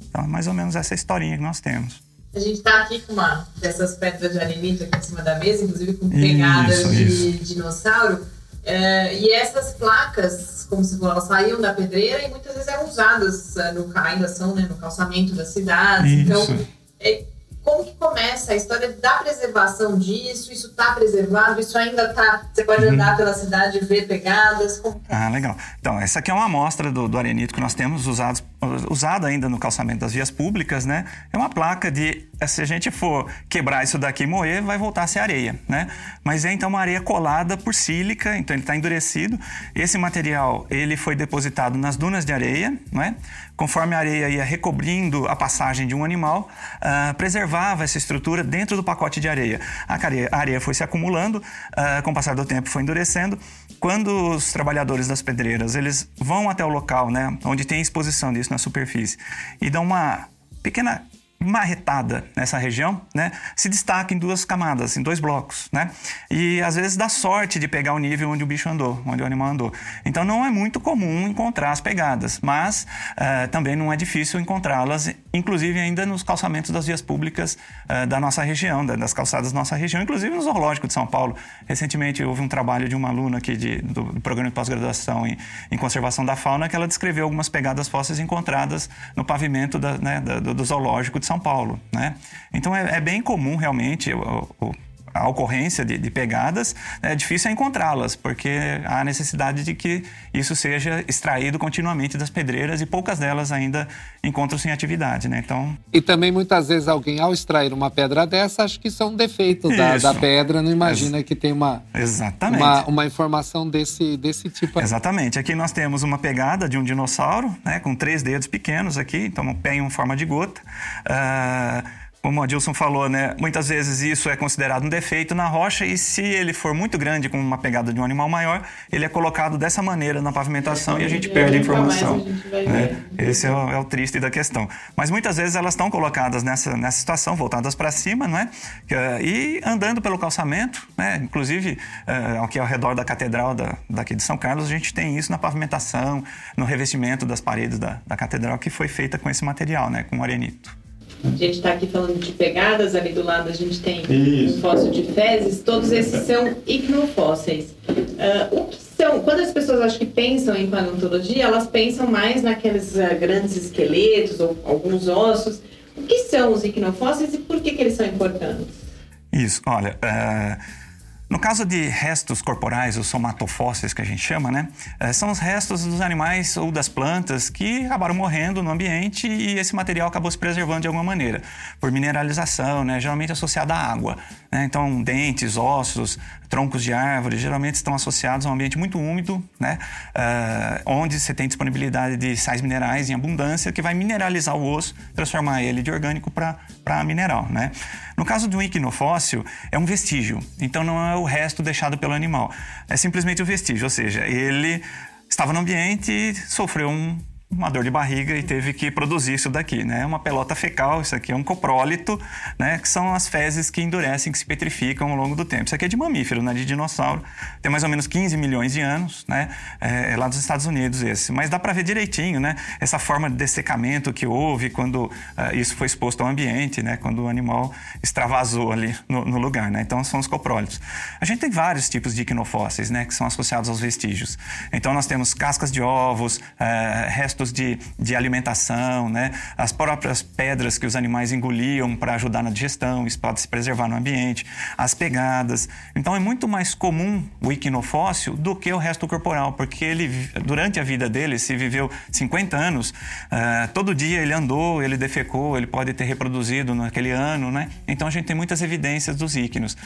Então, é mais ou menos essa historinha que nós temos. A gente está aqui com uma dessas pedras de arenito aqui em cima da mesa, inclusive com pegadas isso, de isso. dinossauro. É, e essas placas, como se falou, saíam da pedreira e muitas vezes eram usadas, é, no, ainda são né, no calçamento das cidades. Isso. Então, é, como que começa a história da preservação disso? Isso está preservado? Isso ainda está... Você pode uhum. andar pela cidade e ver pegadas? Como é? Ah, legal. Então, essa aqui é uma amostra do, do arenito que nós temos usados, usado ainda no calçamento das vias públicas, né? É uma placa de... Se a gente for quebrar isso daqui e moer, vai voltar a ser areia, né? Mas é, então, uma areia colada por sílica, então ele está endurecido. Esse material, ele foi depositado nas dunas de areia, não é? Conforme a areia ia recobrindo a passagem de um animal, uh, preservava essa estrutura dentro do pacote de areia, a areia foi se acumulando, uh, com o passar do tempo foi endurecendo. Quando os trabalhadores das pedreiras eles vão até o local, né, onde tem exposição disso na superfície, e dão uma pequena marretada nessa região, né, se destaca em duas camadas, em dois blocos, né? E às vezes dá sorte de pegar o nível onde o bicho andou, onde o animal andou. Então não é muito comum encontrar as pegadas, mas uh, também não é difícil encontrá-las, inclusive ainda nos calçamentos das vias públicas uh, da nossa região, das calçadas da nossa região, inclusive no zoológico de São Paulo. Recentemente houve um trabalho de uma aluna aqui de, do, do programa de pós-graduação em, em, conservação da fauna que ela descreveu algumas pegadas fósseis encontradas no pavimento da, né, da, do, do zoológico de São Paulo, né? Então é, é bem comum realmente o, a ocorrência de, de pegadas, é difícil encontrá-las, porque há necessidade de que isso seja extraído continuamente das pedreiras e poucas delas ainda encontram-se em atividade, né? Então... E também muitas vezes alguém, ao extrair uma pedra dessa, acha que isso é um defeito da, da, pedra, não imagina Ex que tem uma, Exatamente. Uma, uma, informação desse, desse tipo. Exatamente. Aqui nós temos uma pegada de um dinossauro, né, com três dedos pequenos aqui, então um pé em forma de gota. Uh como o Adilson falou, né? Muitas vezes isso é considerado um defeito na rocha e se ele for muito grande, com uma pegada de um animal maior, ele é colocado dessa maneira na pavimentação e a gente perde a informação. Né? Esse é o, é o, triste da questão. Mas muitas vezes elas estão colocadas nessa, nessa situação, voltadas para cima, não é? E andando pelo calçamento, né? Inclusive, uh, aqui ao redor da catedral da, daqui de São Carlos, a gente tem isso na pavimentação, no revestimento das paredes da, da catedral, que foi feita com esse material, né? Com arenito. A gente está aqui falando de pegadas, ali do lado a gente tem Isso. um fóssil de fezes, todos esses são icnofósseis. Uh, o que são, quando as pessoas acho que pensam em paleontologia, elas pensam mais naqueles uh, grandes esqueletos ou alguns ossos. O que são os icnofósseis e por que, que eles são importantes? Isso, olha. Uh no caso de restos corporais, os somatofósseis que a gente chama, né, eh, são os restos dos animais ou das plantas que acabaram morrendo no ambiente e esse material acabou se preservando de alguma maneira, por mineralização, né, geralmente associada à água. Né? Então, dentes, ossos, troncos de árvores, geralmente estão associados a um ambiente muito úmido, né, uh, onde você tem disponibilidade de sais minerais em abundância, que vai mineralizar o osso, transformar ele de orgânico para mineral. Né? No caso do iquinofóssil, é um vestígio, então não é o resto deixado pelo animal. É simplesmente o vestígio, ou seja, ele estava no ambiente sofreu um uma dor de barriga e teve que produzir isso daqui, né? Uma pelota fecal, isso aqui é um coprólito, né? Que são as fezes que endurecem, que se petrificam ao longo do tempo. Isso aqui é de mamífero, né? De dinossauro. Tem mais ou menos 15 milhões de anos, né? É, é lá dos Estados Unidos esse. Mas dá para ver direitinho, né? Essa forma de dessecamento que houve quando uh, isso foi exposto ao ambiente, né? Quando o animal extravasou ali no, no, lugar, né? Então são os coprólitos. A gente tem vários tipos de iquinofósseis, né? Que são associados aos vestígios. Então nós temos cascas de ovos, uh, restos de, de alimentação, né? as próprias pedras que os animais engoliam para ajudar na digestão, isso pode se preservar no ambiente, as pegadas. Então é muito mais comum o equinofóssil do que o resto corporal, porque ele, durante a vida dele, se viveu 50 anos, uh, todo dia ele andou, ele defecou, ele pode ter reproduzido naquele ano, né? Então a gente tem muitas evidências dos íquinos. Uh,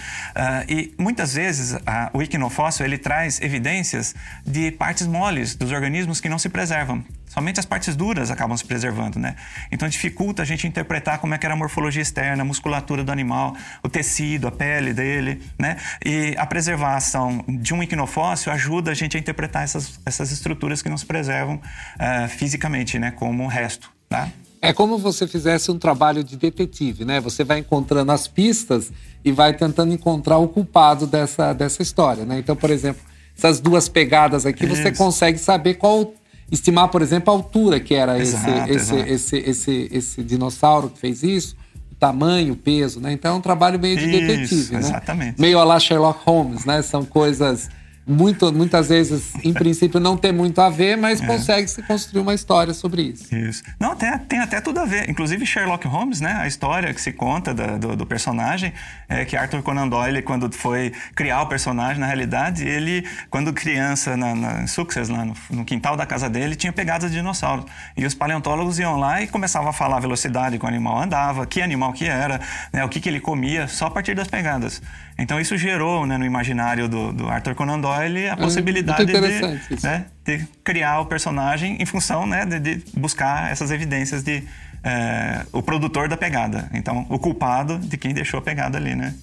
e muitas vezes uh, o equinofóssil ele traz evidências de partes moles dos organismos que não se preservam. Somente as partes duras acabam se preservando, né? Então dificulta a gente interpretar como é que era a morfologia externa, a musculatura do animal, o tecido, a pele dele, né? E a preservação de um equinofóssil ajuda a gente a interpretar essas, essas estruturas que não se preservam uh, fisicamente, né? Como o resto, tá? É como você fizesse um trabalho de detetive, né? Você vai encontrando as pistas e vai tentando encontrar o culpado dessa, dessa história, né? Então, por exemplo, essas duas pegadas aqui, Isso. você consegue saber qual estimar, por exemplo, a altura que era exato, esse, exato. Esse, esse, esse, esse, dinossauro que fez isso, o tamanho, o peso, né? Então é um trabalho meio de isso, detetive, né? Exatamente. Meio a lá Sherlock Holmes, né? São coisas muito, muitas vezes, em princípio, não tem muito a ver, mas é. consegue se construir uma história sobre isso. Isso. Não, tem, tem até tudo a ver. Inclusive, Sherlock Holmes, né? A história que se conta da, do, do, personagem é que Arthur Conan Doyle, quando foi criar o personagem, na realidade, ele, quando criança, na, na, em Success, lá no, no, quintal da casa dele, tinha pegadas de dinossauros. E os paleontólogos iam lá e começavam a falar a velocidade que o animal andava, que animal que era, né, o que, que ele comia, só a partir das pegadas. Então isso gerou né, no imaginário do, do Arthur Conan Doyle a hum, possibilidade de, né, de, criar o personagem em função né, de, de buscar essas evidências de é, o produtor da pegada. Então, o culpado de quem deixou a pegada ali, né?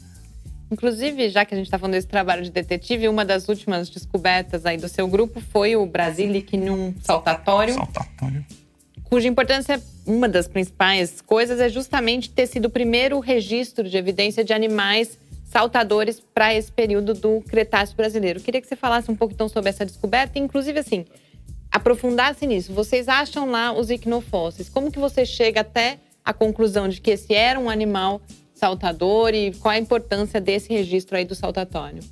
Inclusive, já que a gente está falando desse trabalho de detetive, uma das últimas descobertas aí do seu grupo foi o Brasilicnum saltatório. Saltatório. Cuja importância, uma das principais coisas, é justamente ter sido o primeiro registro de evidência de animais saltadores para esse período do Cretáceo brasileiro. Queria que você falasse um pouco então sobre essa descoberta, inclusive assim, aprofundasse nisso. Vocês acham lá os icnofósseis? Como que você chega até a conclusão de que esse era um animal saltador e qual a importância desse registro aí do saltatório?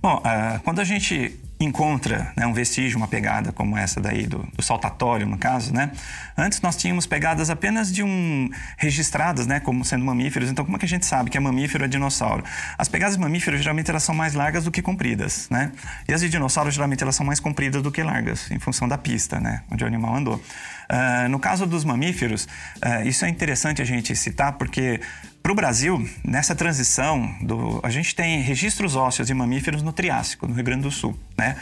Bom, uh, quando a gente encontra né, um vestígio, uma pegada como essa daí do, do, saltatório, no caso, né? Antes nós tínhamos pegadas apenas de um registradas, né, como sendo mamíferos. Então como é que a gente sabe que é mamífero ou é dinossauro? As pegadas de mamíferos geralmente elas são mais largas do que compridas, né? E as de dinossauro geralmente elas são mais compridas do que largas, em função da pista, né, onde o animal andou. Uh, no caso dos mamíferos, uh, isso é interessante a gente citar porque para o Brasil, nessa transição, do, a gente tem registros ósseos de mamíferos no Triássico, no Rio Grande do Sul. Né?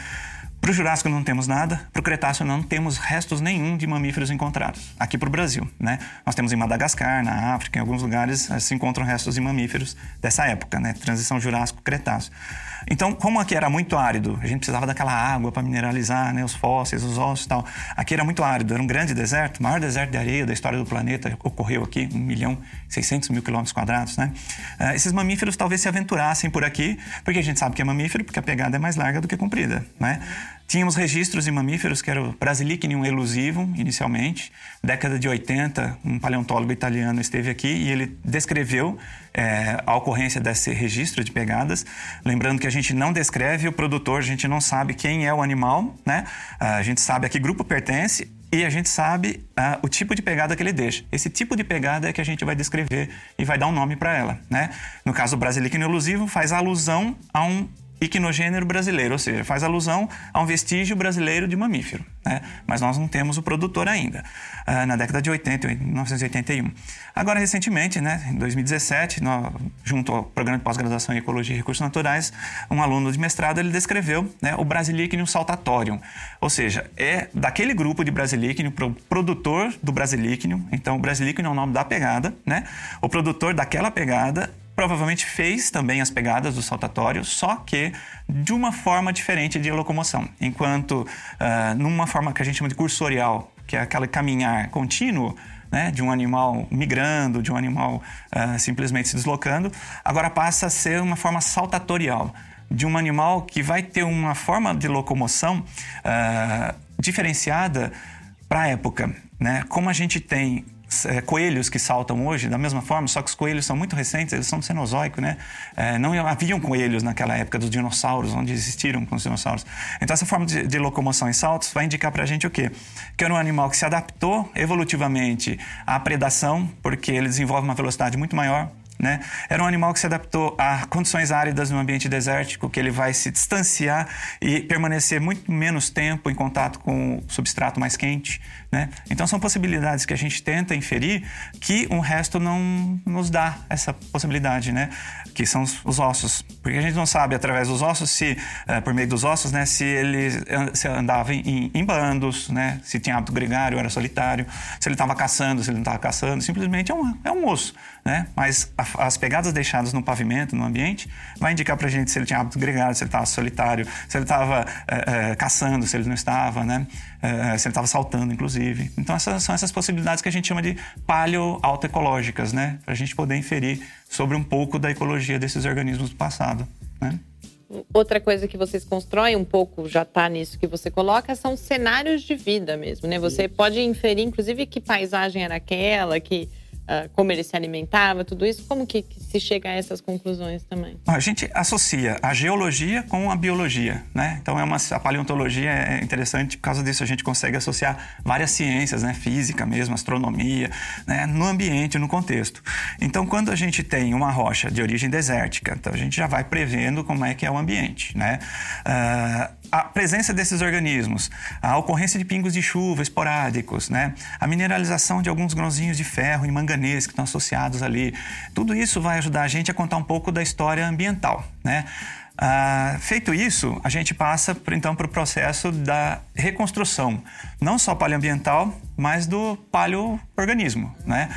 Para o Jurássico não temos nada, para o Cretáceo não temos restos nenhum de mamíferos encontrados, aqui para o Brasil. Né? Nós temos em Madagascar, na África, em alguns lugares eh, se encontram restos de mamíferos dessa época, né? transição Jurássico-Cretáceo. Então, como aqui era muito árido, a gente precisava daquela água para mineralizar né, os fósseis, os ossos e tal. Aqui era muito árido, era um grande deserto, o maior deserto de areia da história do planeta ocorreu aqui, 1 milhão 600 mil quilômetros quadrados, né? Uh, esses mamíferos talvez se aventurassem por aqui, porque a gente sabe que é mamífero, porque a pegada é mais larga do que comprida, né? Tínhamos registros de mamíferos que era o Brasilicnium elusivum, inicialmente. Década de 80, um paleontólogo italiano esteve aqui e ele descreveu é, a ocorrência desse registro de pegadas. Lembrando que a gente não descreve o produtor, a gente não sabe quem é o animal, né? A gente sabe a que grupo pertence e a gente sabe uh, o tipo de pegada que ele deixa. Esse tipo de pegada é que a gente vai descrever e vai dar um nome para ela, né? No caso, o Brasilicnium elusivo faz alusão a um equinogênero brasileiro, ou seja, faz alusão a um vestígio brasileiro de mamífero, né? mas nós não temos o produtor ainda, uh, na década de 80, 1981. Agora, recentemente, né, em 2017, no, junto ao Programa de Pós-Graduação em Ecologia e Recursos Naturais, um aluno de mestrado ele descreveu né, o Brasilicnium saltatorium, ou seja, é daquele grupo de Brasilicnium, pro produtor do Brasilicnium, então o Brasilicnium é o nome da pegada, né? o produtor daquela pegada provavelmente fez também as pegadas do saltatório, só que de uma forma diferente de locomoção. Enquanto uh, numa forma que a gente chama de cursorial, que é aquele caminhar contínuo, né, de um animal migrando, de um animal uh, simplesmente se deslocando, agora passa a ser uma forma saltatorial, de um animal que vai ter uma forma de locomoção uh, diferenciada para a época. Né? Como a gente tem é, coelhos que saltam hoje da mesma forma, só que os coelhos são muito recentes, eles são do Cenozoico, né? É, não haviam coelhos naquela época dos dinossauros, onde existiram com os dinossauros. Então, essa forma de, de locomoção em saltos vai indicar para a gente o quê? Que era um animal que se adaptou evolutivamente à predação, porque ele desenvolve uma velocidade muito maior, né? Era um animal que se adaptou a condições áridas no ambiente desértico, que ele vai se distanciar e permanecer muito menos tempo em contato com o substrato mais quente. Né? Então são possibilidades que a gente tenta inferir que o resto não nos dá essa possibilidade, né? Que são os ossos, porque a gente não sabe através dos ossos se, uh, por meio dos ossos, né, se ele se andava em, em, bandos, né? Se tinha hábito gregário, era solitário, se ele estava caçando, se ele não estava caçando, simplesmente é um, é um osso, né? Mas a, as pegadas deixadas no pavimento, no ambiente, vai indicar para a gente se ele tinha hábito gregário, se ele estava solitário, se ele estava uh, uh, caçando, se ele não estava, né? se ele estava saltando, inclusive inclusive. Então, essas são essas possibilidades que a gente chama de paleo-autoecológicas, né? Para a gente poder inferir sobre um pouco da ecologia desses organismos do passado, né? Outra coisa que vocês constroem um pouco, já está nisso que você coloca, são cenários de vida mesmo, né? Você pode inferir, inclusive, que paisagem era aquela, que uh, como ele se alimentava, tudo isso. Como que, que, se chega a essas conclusões também? A gente associa a geologia com a biologia, né? Então é uma a paleontologia é interessante por causa disso a gente consegue associar várias ciências, né? Física mesmo, astronomia, né? No ambiente, no contexto. Então quando a gente tem uma rocha de origem desértica, então a gente já vai prevendo como é que é o ambiente, né? Uh, a presença desses organismos, a ocorrência de pingos de chuva esporádicos, né? a mineralização de alguns grãozinhos de ferro e manganês que estão associados ali, tudo isso vai ajudar a gente a contar um pouco da história ambiental. Né? Ah, feito isso, a gente passa então para o processo da reconstrução, não só paleoambiental, mas do paleoorganismo. Né?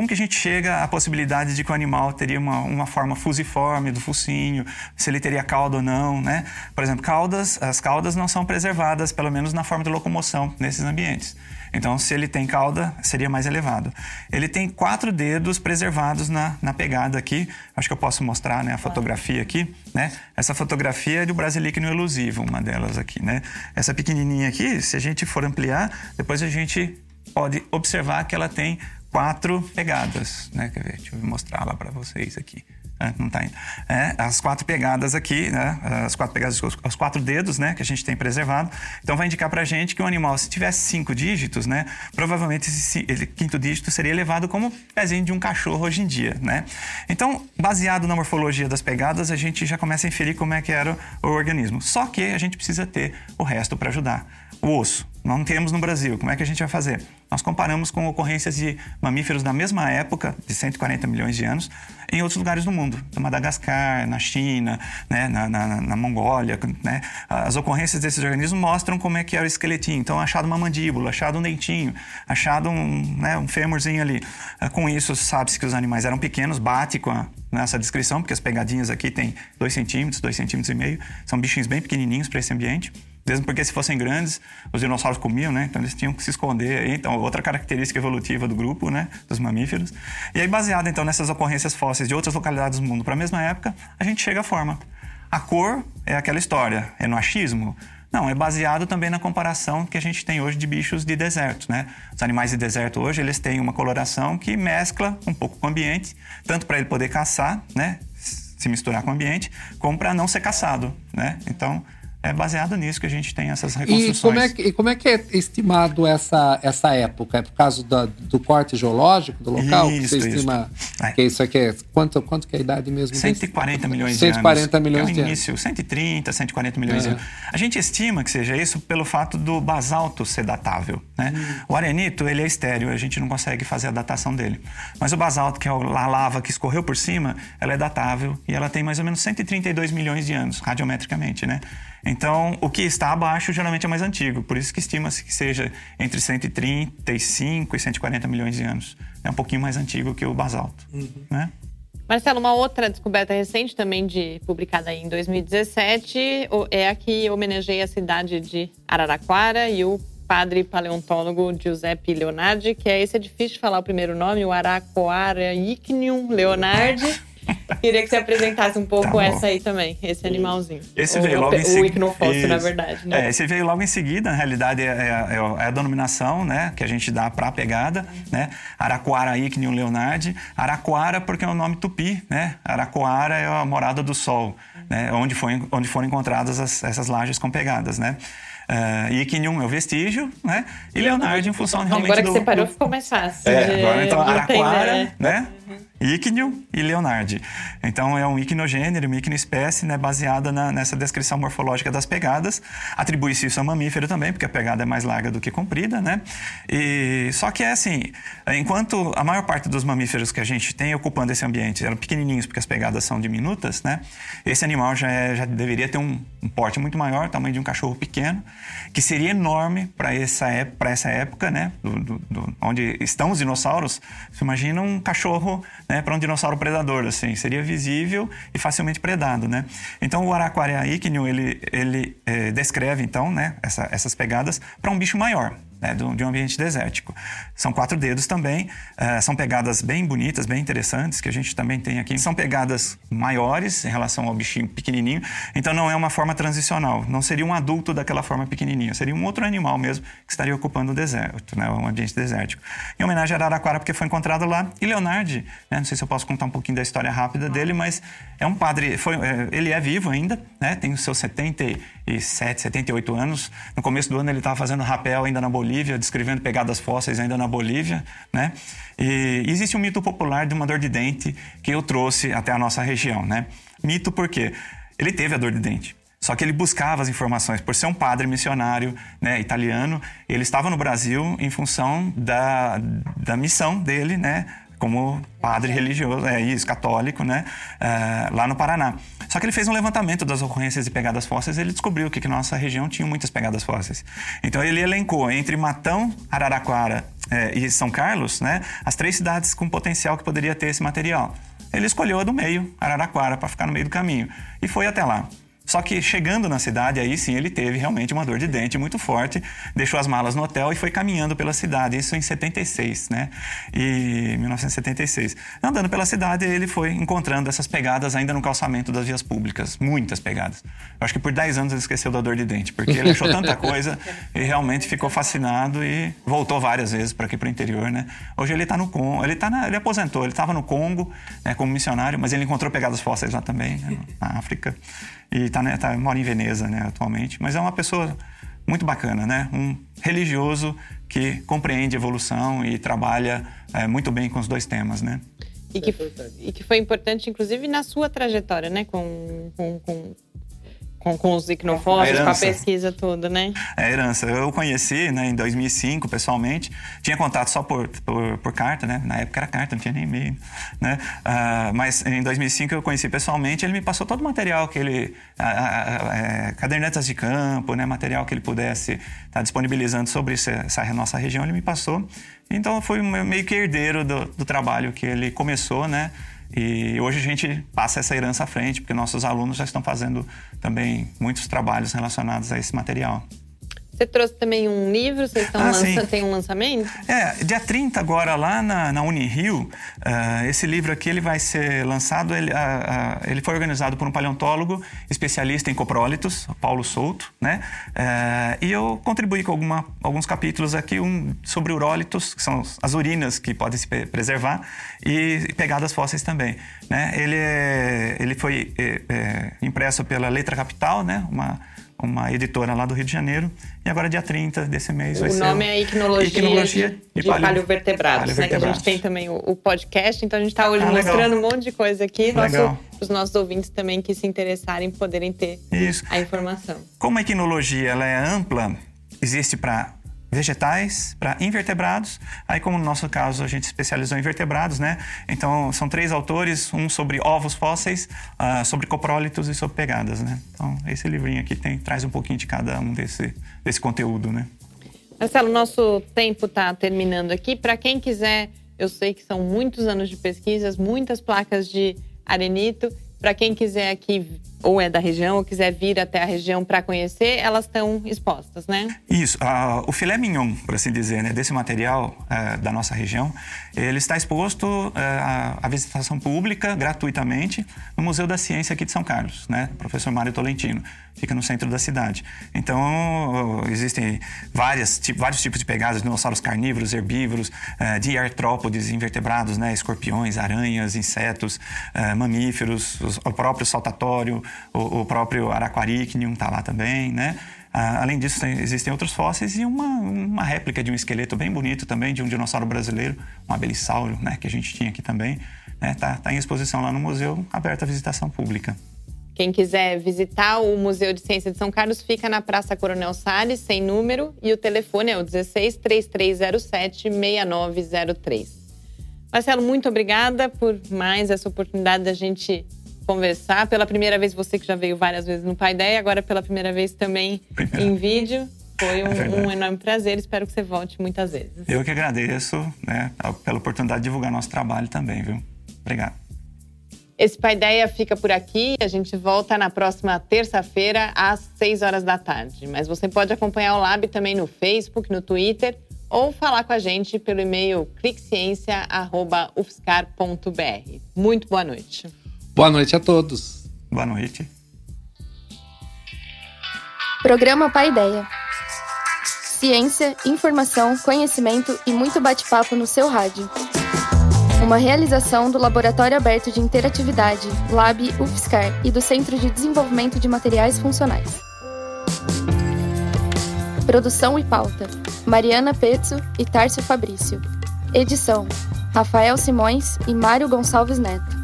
Como que a gente chega à possibilidade de que o animal teria uma, uma forma fusiforme do focinho, se ele teria cauda ou não, né? Por exemplo, caudas, as caudas não são preservadas, pelo menos na forma de locomoção nesses ambientes. Então, se ele tem cauda, seria mais elevado. Ele tem quatro dedos preservados na, na pegada aqui. Acho que eu posso mostrar né, a fotografia aqui. Né? Essa fotografia é do Brasilicno elusivo, uma delas aqui. Né? Essa pequenininha aqui, se a gente for ampliar, depois a gente pode observar que ela tem quatro pegadas, né? Quer ver? Deixa eu mostrar lá para vocês aqui. É, não tá indo. É, as quatro pegadas aqui, né? As quatro pegadas, os quatro dedos, né? Que a gente tem preservado. Então vai indicar para a gente que o animal, se tivesse cinco dígitos, né? Provavelmente esse, quinto dígito seria levado como pezinho de um cachorro hoje em dia, né? Então, baseado na morfologia das pegadas, a gente já começa a inferir como é que era o organismo. Só que a gente precisa ter o resto para ajudar. O osso, não temos no Brasil. Como é que a gente vai fazer? Nós comparamos com ocorrências de mamíferos da mesma época, de 140 milhões de anos, em outros lugares do mundo. No Madagascar, na China, né, na, na, na, Mongólia. Né? As ocorrências desses organismos mostram como é que era o esqueletinho. Então, achado uma mandíbula, achado um dentinho, achado um, né, um fêmurzinho ali. Ah, com isso, sabe-se que os animais eram pequenos, bate com a, nessa descrição, porque as pegadinhas aqui têm 2 centímetros, 2 centímetros e meio. São bichinhos bem pequenininhos para esse ambiente. Mesmo porque se fossem grandes, os dinossauros comiam, né? Então eles tinham que se esconder. Então, outra característica evolutiva do grupo, né? Dos mamíferos. E aí, baseado então nessas ocorrências fósseis de outras localidades do mundo para a mesma época, a gente chega à forma. A cor é aquela história, é no achismo? Não, é baseado também na comparação que a gente tem hoje de bichos de deserto, né? Os animais de deserto hoje, eles têm uma coloração que mescla um pouco com o ambiente, tanto para ele poder caçar, né? Se misturar com o ambiente, como para não ser caçado, né? Então, é baseado nisso que a gente tem essas reconstruções. E como é que, como é, que é estimado essa, essa época? É por causa do, do corte geológico do local? Isso, que você estima isso. que isso aqui é. Quanto, quanto que é a idade mesmo? 140 milhões 140 de anos. milhões é de início, anos. 130, 140 milhões é. de anos. A gente estima que seja isso pelo fato do basalto ser datável. Né? Hum. O arenito, ele é estéreo, a gente não consegue fazer a datação dele. Mas o basalto, que é a lava que escorreu por cima, ela é datável e ela tem mais ou menos 132 milhões de anos, radiometricamente, né? Então, o que está abaixo geralmente é mais antigo, por isso que estima-se que seja entre 135 e 140 milhões de anos. É um pouquinho mais antigo que o basalto, uhum. né? Marcelo, uma outra descoberta recente, também de publicada em 2017, é a que homenageia a cidade de Araraquara e o padre paleontólogo Giuseppe Leonardi, que é esse é difícil de falar o primeiro nome, o Araquara Icnium Leonardi. Queria que você apresentasse um pouco tá essa aí também, esse animalzinho. Esse o, veio logo em seguida. O na verdade. Né? É, esse veio logo em seguida, na realidade, é, é, é a denominação né, que a gente dá para a pegada, né? Araquara Icnium leonardi. Araquara porque é o um nome tupi, né? Araquara é a morada do sol, né? Onde, foi, onde foram encontradas as, essas lajes com pegadas, né? Uh, Icnium é o vestígio, né? E Leonardo em função realmente agora do... Agora que você parou, ficou mais fácil. É, agora então Araquara, né? Uhum. Ícneo e Leonardi. Então é um icnogênero, uma icnoespécie, né, baseada na, nessa descrição morfológica das pegadas. Atribui-se isso a mamífero também, porque a pegada é mais larga do que comprida, né? E só que é assim, enquanto a maior parte dos mamíferos que a gente tem ocupando esse ambiente eram pequenininhos, porque as pegadas são diminutas, né? Esse animal já, é, já deveria ter um, um porte muito maior, tamanho de um cachorro pequeno, que seria enorme para essa, essa época, né? Do, do, do, onde estão os dinossauros. Você imagina um cachorro né, para um dinossauro predador, assim, seria visível e facilmente predado, né? Então o Araquaria ícneo, ele, ele é, descreve, então, né, essa, essas pegadas para um bicho maior, né, de um ambiente desértico. São quatro dedos também, uh, são pegadas bem bonitas, bem interessantes, que a gente também tem aqui. São pegadas maiores em relação ao bichinho pequenininho, então não é uma forma transicional, não seria um adulto daquela forma pequenininha, seria um outro animal mesmo que estaria ocupando o deserto, né, um ambiente desértico. Em homenagem a Araraquara, porque foi encontrado lá, e Leonardo, né, não sei se eu posso contar um pouquinho da história rápida dele, mas é um padre, foi, é, ele é vivo ainda, né, tem os seus 77, 78 anos. No começo do ano ele estava fazendo rapel ainda na Bolívia, descrevendo pegadas fósseis ainda na Bolívia, né? E existe um mito popular de uma dor de dente que eu trouxe até a nossa região, né? Mito porque ele teve a dor de dente. Só que ele buscava as informações. Por ser um padre missionário né, italiano, ele estava no Brasil em função da, da missão dele, né? Como padre religioso, é isso, católico, né? Uh, lá no Paraná. Só que ele fez um levantamento das ocorrências de pegadas fósseis e ele descobriu que, que nossa região tinha muitas pegadas fósseis. Então ele elencou entre Matão, Araraquara é, e São Carlos, né, as três cidades com potencial que poderia ter esse material. Ele escolheu a do meio, Araraquara, para ficar no meio do caminho. E foi até lá. Só que chegando na cidade, aí sim ele teve realmente uma dor de dente muito forte, deixou as malas no hotel e foi caminhando pela cidade, isso em 76, né? E 1976. Andando pela cidade, ele foi encontrando essas pegadas ainda no calçamento das vias públicas, muitas pegadas. Eu acho que por 10 anos ele esqueceu da dor de dente, porque ele achou tanta coisa e realmente ficou fascinado e voltou várias vezes para aqui para o interior, né? Hoje ele está no Congo, ele tá na, ele aposentou, ele estava no Congo, né, como missionário, mas ele encontrou pegadas fósseis lá também, né, na África e tá, né, tá, mora em Veneza, né, atualmente. Mas é uma pessoa muito bacana, né? Um religioso que compreende evolução e trabalha é, muito bem com os dois temas, né? E que, e que foi importante, inclusive, na sua trajetória, né? Com, com, com com, com os icnofósseis, com a pesquisa toda, né? É a herança. Eu conheci né, em 2005, pessoalmente. Tinha contato só por, por, por carta, né? Na época era carta, não tinha nem e-mail, né? Uh, mas em 2005 eu conheci pessoalmente. Ele me passou todo o material que ele... Uh, uh, cadernetas de campo, né? Material que ele pudesse estar tá disponibilizando sobre essa, essa nossa região, ele me passou. Então eu fui meio que herdeiro do, do trabalho que ele começou, né? E hoje a gente passa essa herança à frente, porque nossos alunos já estão fazendo também muitos trabalhos relacionados a esse material. Você trouxe também um livro, vocês estão ah, lançando, tem um lançamento? É, dia 30 agora lá na, na Unirio, uh, esse livro aqui ele vai ser lançado, ele, uh, uh, ele foi organizado por um paleontólogo especialista em coprólitos, Paulo Souto, né? e eu contribuí com alguma, alguns capítulos aqui, um sobre urólitos, que são as urinas que podem se preservar, e pegadas fósseis também, né? Ele, é, ele foi é, é, impresso pela Letra Capital, né? Uma uma editora lá do Rio de Janeiro. E agora, dia 30 desse mês, o vai ser. O nome é Iquinologia de, de Paleovertebrados, né? Que a gente tem também o, o podcast, então a gente está hoje ah, mostrando um monte de coisa aqui. Nosso, os nossos ouvintes também que se interessarem poderem ter Isso. a informação. Como a Iquinologia ela é ampla, existe para vegetais para invertebrados. Aí, como no nosso caso, a gente especializou em vertebrados, né? Então, são três autores, um sobre ovos fósseis, uh, sobre coprólitos e sobre pegadas, né? Então, esse livrinho aqui tem, traz um pouquinho de cada um desse, desse conteúdo, né? Marcelo, nosso tempo está terminando aqui. Para quem quiser Eu sei que são muitos anos de pesquisas, muitas placas de arenito. Para quem quiser aqui ou é da região ou quiser vir até a região para conhecer, elas estão expostas, né? Isso. Uh, o filé mignon, por assim dizer, né, desse material uh, da nossa região, ele está exposto uh, à visitação pública gratuitamente no Museu da Ciência aqui de São Carlos, né? Professor Mário Tolentino. Fica no centro da cidade. Então, existem várias, tipo, vários tipos de pegadas, dinossauros carnívoros, herbívoros, de artrópodes, invertebrados, né? Escorpiões, aranhas, insetos, mamíferos, o próprio saltatório, o, o próprio Araquaricnium está lá também, né? Ah, além disso, tem, existem outros fósseis e uma, uma réplica de um esqueleto bem bonito também, de um dinossauro brasileiro, um abelisauro, né, que a gente tinha aqui também. Está né, tá, tá em exposição lá no museu, aberto à visitação pública. Quem quiser visitar o Museu de Ciência de São Carlos fica na Praça Coronel Salles, sem número, e o telefone é o 16 3307 6903. Marcelo, muito obrigada por mais essa oportunidade da gente conversar. Pela primeira vez, você que já veio várias vezes no Pai Ideia, agora pela primeira vez também primeira. em vídeo. Foi um, é um, enorme prazer, espero que você volte muitas vezes. Eu que agradeço né, pela oportunidade de divulgar nosso trabalho também, viu? Obrigado. Esse Pai Ideia fica por aqui. A gente volta na próxima terça-feira, às 6 horas da tarde. Mas você pode acompanhar o Lab também no Facebook, no Twitter ou falar com a gente pelo e-mail cliqueciência.ufscar.br. Muito boa noite. Boa noite a todos. Boa noite. Programa Pai Ideia. Ciência, informação, conhecimento e muito bate-papo no seu rádio. Uma realização do Laboratório Aberto de Interatividade, Lab UFSCar e do Centro de Desenvolvimento de Materiais Funcionais. Produção e pauta: Mariana Pezzo e Tárcio Fabrício. Edição: Rafael Simões e Mário Gonçalves Neto.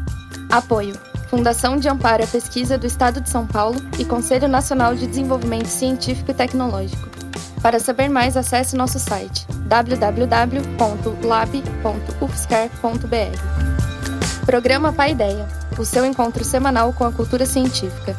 Apoio: Fundação de Amparo à Pesquisa do Estado de São Paulo e Conselho Nacional de Desenvolvimento Científico e Tecnológico. Para saber mais, acesse nosso site www.lab.ufscar.br. Programa Pai Ideia, o seu encontro semanal com a cultura científica.